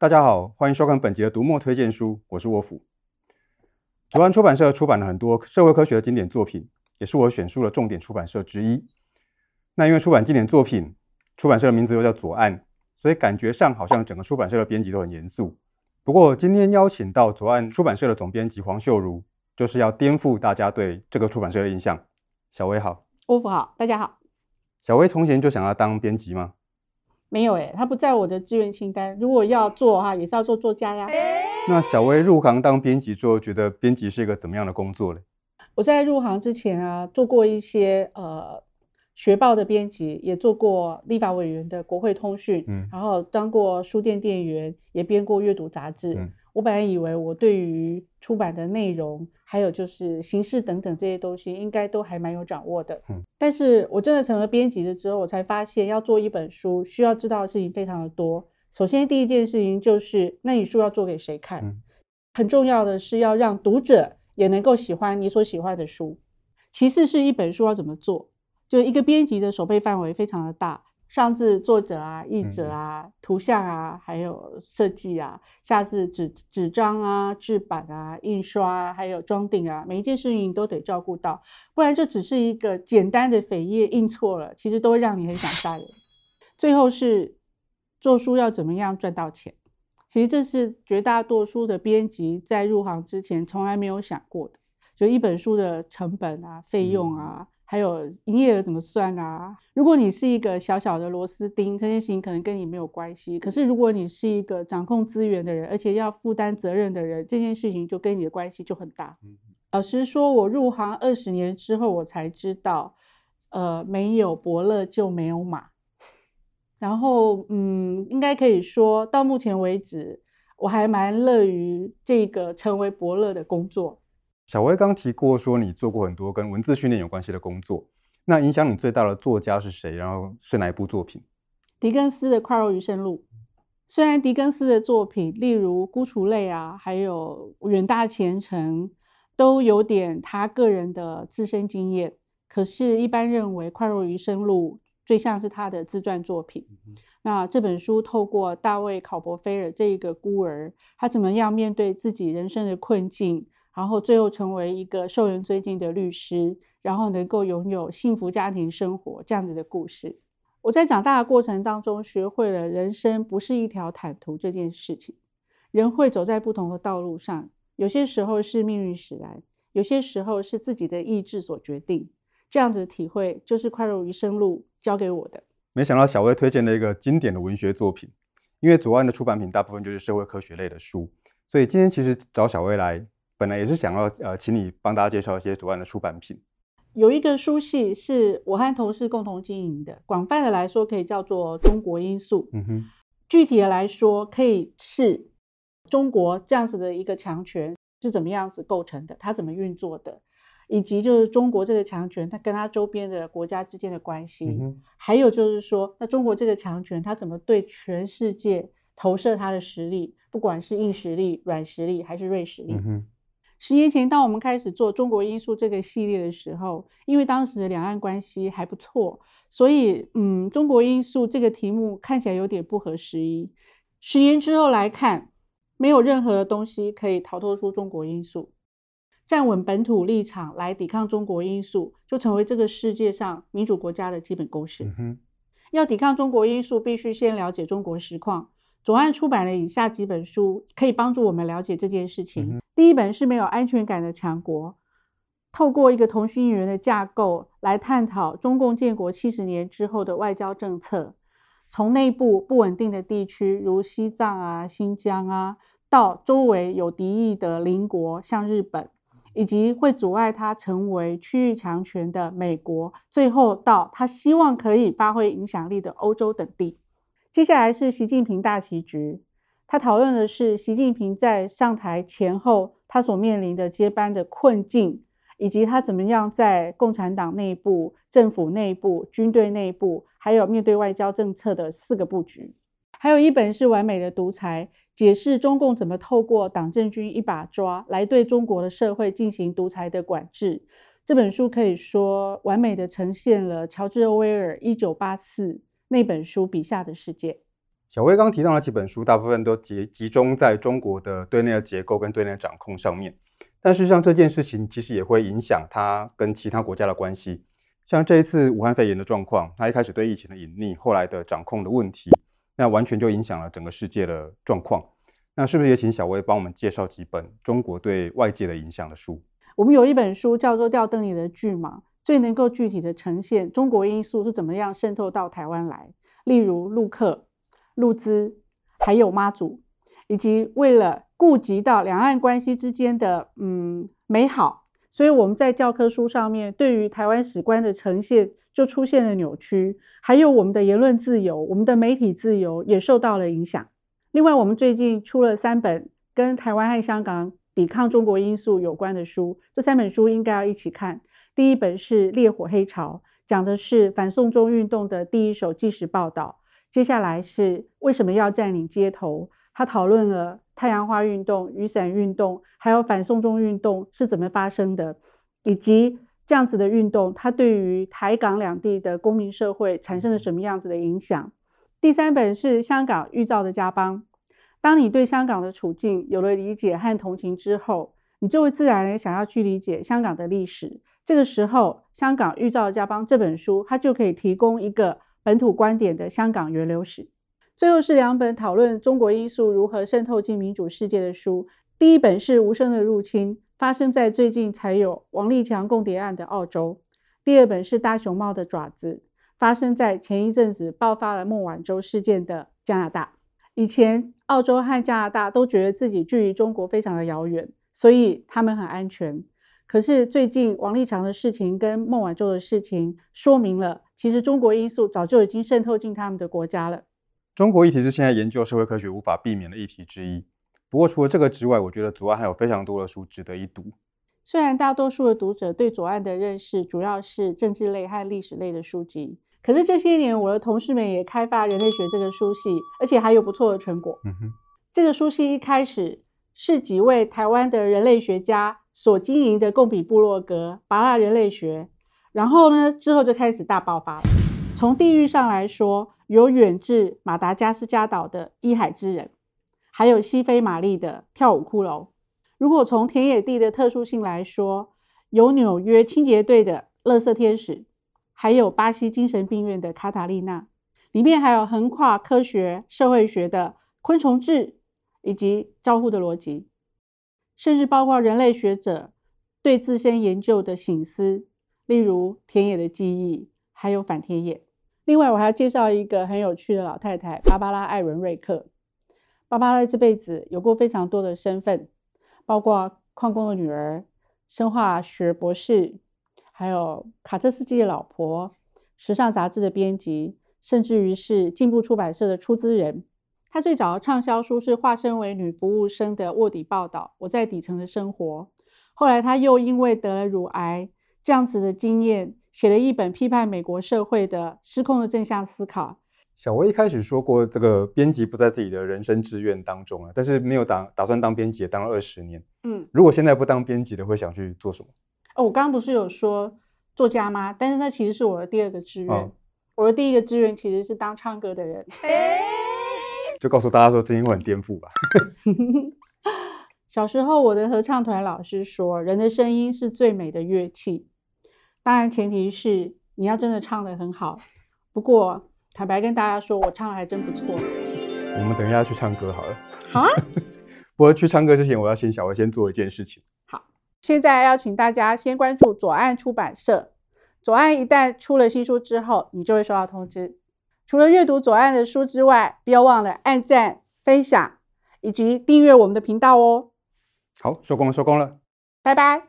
大家好，欢迎收看本集的读墨推荐书，我是沃夫。左岸出版社出版了很多社会科学的经典作品，也是我选书的重点出版社之一。那因为出版经典作品，出版社的名字又叫左岸，所以感觉上好像整个出版社的编辑都很严肃。不过今天邀请到左岸出版社的总编辑黄秀如，就是要颠覆大家对这个出版社的印象。小薇好，沃夫好，大家好。小薇从前就想要当编辑吗？没有哎、欸，他不在我的志愿清单。如果要做哈，也是要做作家呀。那小薇入行当编辑之后，觉得编辑是一个怎么样的工作呢？我在入行之前啊，做过一些呃学报的编辑，也做过立法委员的国会通讯，嗯，然后当过书店店员，也编过阅读杂志。嗯我本来以为我对于出版的内容，还有就是形式等等这些东西，应该都还蛮有掌握的。嗯，但是我真的成了编辑了之后，我才发现要做一本书，需要知道的事情非常的多。首先第一件事情就是，那你书要做给谁看？嗯，很重要的是要让读者也能够喜欢你所喜欢的书。其次是一本书要怎么做，就一个编辑的守备范围非常的大。上至作者啊、译者啊、嗯、图像啊，还有设计啊；下至纸纸张啊、制版啊、印刷啊，还有装订啊，每一件事情都得照顾到，不然就只是一个简单的扉页印错了，其实都会让你很想杀人。最后是做书要怎么样赚到钱？其实这是绝大多数的编辑在入行之前从来没有想过的，就一本书的成本啊、费用啊。嗯还有营业额怎么算啊？如果你是一个小小的螺丝钉，这件事情可能跟你没有关系。可是如果你是一个掌控资源的人，而且要负担责任的人，这件事情就跟你的关系就很大。嗯、老实说，我入行二十年之后，我才知道，呃，没有伯乐就没有马。然后，嗯，应该可以说到目前为止，我还蛮乐于这个成为伯乐的工作。小薇刚提过说，你做过很多跟文字训练有关系的工作，那影响你最大的作家是谁？然后是哪一部作品？狄更斯的《快乐余生录》。虽然狄更斯的作品，例如《孤雏泪》啊，还有《远大前程》，都有点他个人的自身经验，可是，一般认为《快乐余生录》最像是他的自传作品。嗯、那这本书透过大卫·考伯菲尔这一个孤儿，他怎么样面对自己人生的困境？然后最后成为一个受人尊敬的律师，然后能够拥有幸福家庭生活这样子的故事。我在长大的过程当中，学会了人生不是一条坦途这件事情。人会走在不同的道路上，有些时候是命运使然，有些时候是自己的意志所决定。这样子的体会，就是《快乐余生路》教给我的。没想到小薇推荐了一个经典的文学作品，因为左岸的出版品大部分就是社会科学类的书，所以今天其实找小薇来。本来也是想要呃，请你帮大家介绍一些左岸的出版品。有一个书系是我和同事共同经营的，广泛的来说可以叫做中国因素。嗯哼，具体的来说，可以是中国这样子的一个强权是怎么样子构成的，它怎么运作的，以及就是中国这个强权它跟它周边的国家之间的关系。嗯，还有就是说，那中国这个强权它怎么对全世界投射它的实力，不管是硬实力、软实力还是锐实力。嗯哼。十年前，当我们开始做中国因素这个系列的时候，因为当时的两岸关系还不错，所以，嗯，中国因素这个题目看起来有点不合时宜。十年之后来看，没有任何的东西可以逃脱出中国因素。站稳本土立场来抵抗中国因素，就成为这个世界上民主国家的基本公式。嗯。要抵抗中国因素，必须先了解中国实况。左岸出版了以下几本书，可以帮助我们了解这件事情。嗯、第一本是没有安全感的强国，透过一个同心圆的架构来探讨中共建国七十年之后的外交政策，从内部不稳定的地区如西藏啊、新疆啊，到周围有敌意的邻国像日本，以及会阻碍他成为区域强权的美国，最后到他希望可以发挥影响力的欧洲等地。接下来是习近平大棋局，他讨论的是习近平在上台前后他所面临的接班的困境，以及他怎么样在共产党内部、政府内部、军队内部，还有面对外交政策的四个布局。还有一本是《完美的独裁》，解释中共怎么透过党政军一把抓来对中国的社会进行独裁的管制。这本书可以说完美的呈现了乔治·欧威尔《一九八四》。那本书笔下的世界，小薇刚提到了几本书，大部分都集集中在中国的对内的结构跟对内的掌控上面。但事实上，这件事情其实也会影响它跟其他国家的关系。像这一次武汉肺炎的状况，它一开始对疫情的隐匿，后来的掌控的问题，那完全就影响了整个世界的状况。那是不是也请小薇帮我们介绍几本中国对外界的影响的书？我们有一本书叫做《吊灯里的巨蟒》，最能够具体的呈现中国因素是怎么样渗透到台湾来，例如陆客。陆资，还有妈祖，以及为了顾及到两岸关系之间的嗯美好，所以我们在教科书上面对于台湾史观的呈现就出现了扭曲，还有我们的言论自由、我们的媒体自由也受到了影响。另外，我们最近出了三本跟台湾和香港抵抗中国因素有关的书，这三本书应该要一起看。第一本是《烈火黑潮》，讲的是反送中运动的第一手纪实报道。接下来是为什么要占领街头？他讨论了太阳花运动、雨伞运动，还有反送中运动是怎么发生的，以及这样子的运动，它对于台港两地的公民社会产生了什么样子的影响？第三本是香港预兆的家邦。当你对香港的处境有了理解和同情之后，你就会自然的想要去理解香港的历史。这个时候，《香港预兆家邦》这本书，它就可以提供一个。本土观点的香港源流史，最后是两本讨论中国因素如何渗透进民主世界的书。第一本是《无声的入侵》，发生在最近才有王立强共谍案的澳洲；第二本是《大熊猫的爪子》，发生在前一阵子爆发了孟晚舟事件的加拿大。以前澳洲和加拿大都觉得自己距离中国非常的遥远，所以他们很安全。可是最近王立强的事情跟孟晚舟的事情，说明了其实中国因素早就已经渗透进他们的国家了。中国议题是现在研究社会科学无法避免的议题之一。不过除了这个之外，我觉得左岸还有非常多的书值得一读。虽然大多数的读者对左岸的认识主要是政治类和历史类的书籍，可是这些年我的同事们也开发人类学这个书系，而且还有不错的成果。嗯哼，这个书系一开始是几位台湾的人类学家。所经营的共比部落格，芭乐人类学，然后呢，之后就开始大爆发了。从地域上来说，有远至马达加斯加岛的伊海之人，还有西非玛丽的跳舞骷髅。如果从田野地的特殊性来说，有纽约清洁队的垃圾天使，还有巴西精神病院的卡塔利娜。里面还有横跨科学、社会学的昆虫志，以及交互的逻辑。甚至包括人类学者对自身研究的省思，例如田野的记忆，还有反田野。另外，我还要介绍一个很有趣的老太太——芭芭拉·艾伦瑞克。芭芭拉这辈子有过非常多的身份，包括矿工的女儿、生化学博士，还有卡车司机的老婆、时尚杂志的编辑，甚至于是进步出版社的出资人。他最早的畅销书是化身为女服务生的卧底报道，我在底层的生活。后来他又因为得了乳癌，这样子的经验，写了一本批判美国社会的失控的正向思考。小薇一开始说过，这个编辑不在自己的人生志愿当中啊，但是没有打打算当编辑，也当了二十年。嗯，如果现在不当编辑的，会想去做什么？哦，我刚刚不是有说作家吗？但是那其实是我的第二个志愿。哦，我的第一个志愿其实是当唱歌的人。欸就告诉大家说，这应该很颠覆吧。小时候，我的合唱团老师说，人的声音是最美的乐器，当然前提是你要真的唱得很好。不过，坦白跟大家说，我唱的还真不错。我们等一下去唱歌好了。好啊。不过去唱歌之前，我要先小薇先做一件事情。好，现在要请大家先关注左岸出版社。左岸一旦出了新书之后，你就会收到通知。除了阅读左岸的书之外，不要忘了按赞、分享以及订阅我们的频道哦。好，收工了，收工了，拜拜。